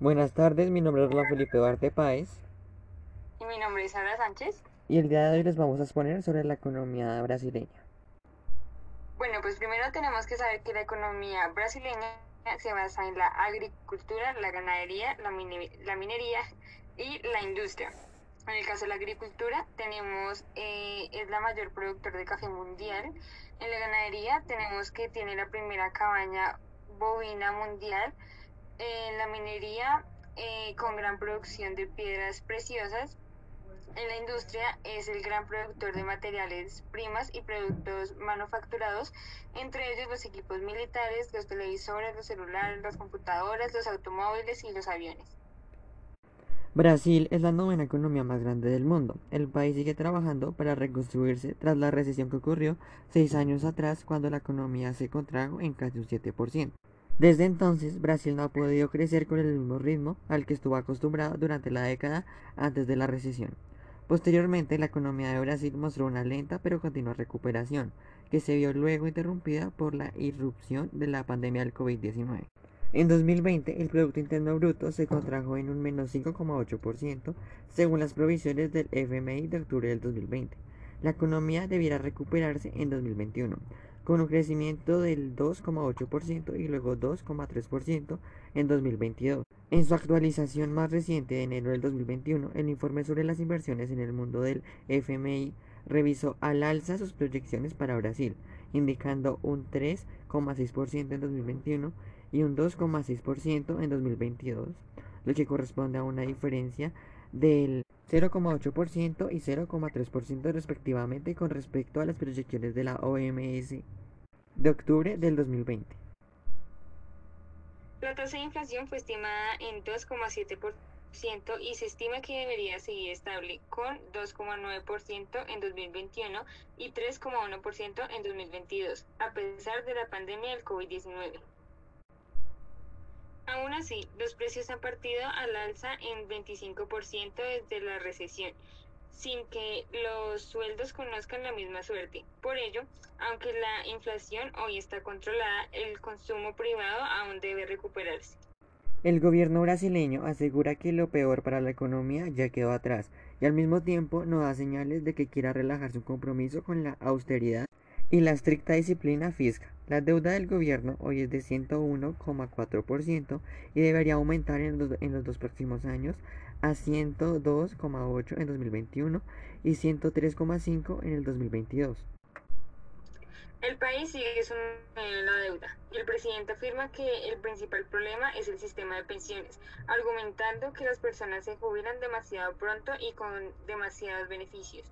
Buenas tardes, mi nombre es Rolando Felipe Duarte Páez Y mi nombre es Sara Sánchez. y el día de hoy les vamos a exponer sobre la economía brasileña. Bueno, pues primero tenemos que saber que la economía brasileña se basa en la agricultura, la ganadería, la, mine- la minería y la industria. En el caso de la agricultura, tenemos, eh, es la mayor productor de café mundial. En la ganadería, tenemos que tiene la primera cabaña bovina mundial. En la minería, eh, con gran producción de piedras preciosas. En la industria es el gran productor de materiales primas y productos manufacturados, entre ellos los equipos militares, los televisores, los celulares, las computadoras, los automóviles y los aviones. Brasil es la novena economía más grande del mundo. El país sigue trabajando para reconstruirse tras la recesión que ocurrió seis años atrás cuando la economía se contrajo en casi un 7%. Desde entonces, Brasil no ha podido crecer con el mismo ritmo al que estuvo acostumbrado durante la década antes de la recesión. Posteriormente, la economía de Brasil mostró una lenta pero continua recuperación, que se vio luego interrumpida por la irrupción de la pandemia del COVID-19. En 2020, el Producto Interno Bruto se contrajo en un menos 5,8%, según las provisiones del FMI de octubre del 2020. La economía debiera recuperarse en 2021, con un crecimiento del 2,8% y luego 2,3% en 2022. En su actualización más reciente de enero del 2021, el informe sobre las inversiones en el mundo del FMI revisó al alza sus proyecciones para Brasil, indicando un 3,6% en 2021 y un 2,6% en 2022, lo que corresponde a una diferencia del 0,8% y 0,3% respectivamente con respecto a las proyecciones de la OMS de octubre del 2020. La tasa de inflación fue estimada en 2,7% y se estima que debería seguir estable con 2,9% en 2021 y 3,1% en 2022, a pesar de la pandemia del COVID-19. Aún así, los precios han partido al alza en 25% desde la recesión, sin que los sueldos conozcan la misma suerte. Por ello, aunque la inflación hoy está controlada, el consumo privado aún debe recuperarse. El gobierno brasileño asegura que lo peor para la economía ya quedó atrás y al mismo tiempo no da señales de que quiera relajar su compromiso con la austeridad y la estricta disciplina fiscal. La deuda del gobierno hoy es de 101,4% y debería aumentar en los, dos próximos años a 102,8% en 2021 y 103,5% en el 2022. El país sigue sumido en la deuda y el presidente afirma que el principal problema es el sistema de pensiones, argumentando que las personas se jubilan demasiado pronto y con demasiados beneficios.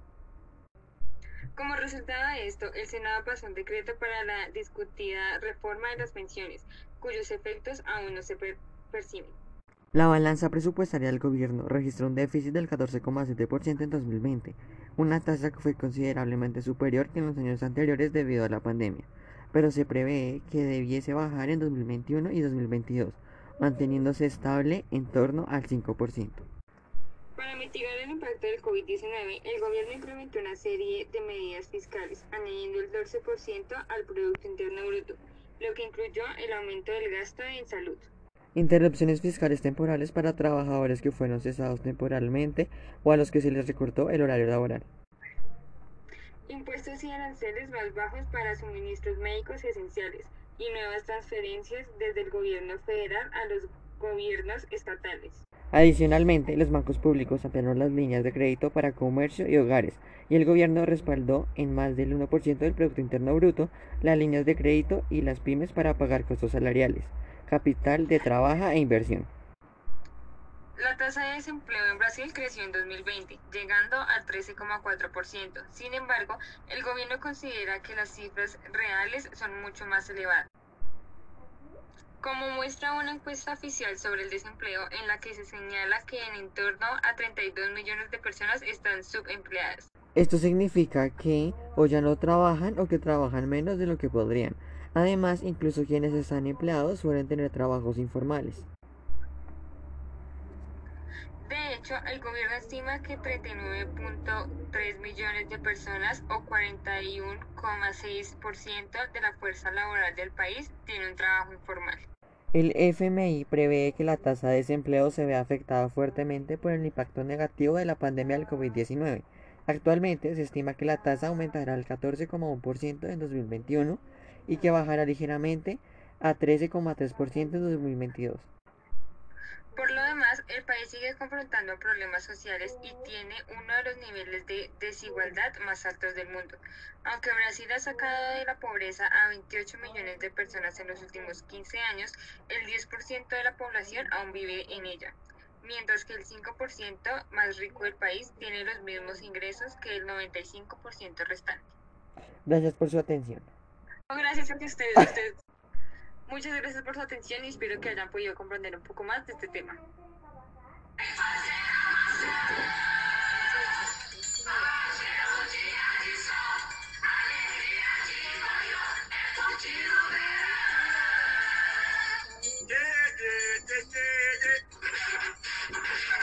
Como resultado de esto, el Senado pasó un decreto para la discutida reforma de las pensiones, cuyos efectos aún no se per perciben. La balanza presupuestaria del gobierno registró un déficit del 14,7% en 2020, una tasa que fue considerablemente superior que en los años anteriores debido a la pandemia, pero se prevé que debiese bajar en 2021 y 2022, manteniéndose estable en torno al 5%. Para mitigar el impacto del COVID-19, el gobierno implementó una serie de medidas fiscales, añadiendo el 12% al Producto Interno Bruto, lo que incluyó el aumento del gasto en salud. Interrupciones fiscales temporales para trabajadores que fueron cesados temporalmente o a los que se les recortó el horario laboral. Impuestos y aranceles más bajos para suministros médicos esenciales y nuevas transferencias desde el gobierno federal a los gobiernos estatales. Adicionalmente, los bancos públicos ampliaron las líneas de crédito para comercio y hogares, y el gobierno respaldó en más del 1% del Producto Interno Bruto las líneas de crédito y las pymes para pagar costos salariales, capital de trabajo e inversión. La tasa de desempleo en Brasil creció en 2020, llegando al 13,4%. Sin embargo, el gobierno considera que las cifras reales son mucho más elevadas. Como muestra una encuesta oficial sobre el desempleo en la que se señala que en torno a 32 millones de personas están subempleadas. Esto significa que o ya no trabajan o que trabajan menos de lo que podrían. Además, incluso quienes están empleados suelen tener trabajos informales. De hecho, el gobierno estima que 39.3 millones de personas o 41,6% de la fuerza laboral del país tiene un trabajo informal. El FMI prevé que la tasa de desempleo se vea afectada fuertemente por el impacto negativo de la pandemia del COVID-19. Actualmente se estima que la tasa aumentará al 14,1% en 2021 y que bajará ligeramente a 13,3% en 2022. El país sigue confrontando problemas sociales y tiene uno de los niveles de desigualdad más altos del mundo. Aunque Brasil ha sacado de la pobreza a 28 millones de personas en los últimos 15 años, el 10% de la población aún vive en ella, mientras que el 5% más rico del país tiene los mismos ingresos que el 95% restante. Gracias por su atención. Gracias a ustedes. Muchas gracias por su atención y espero que hayan podido comprender un poco más de este tema.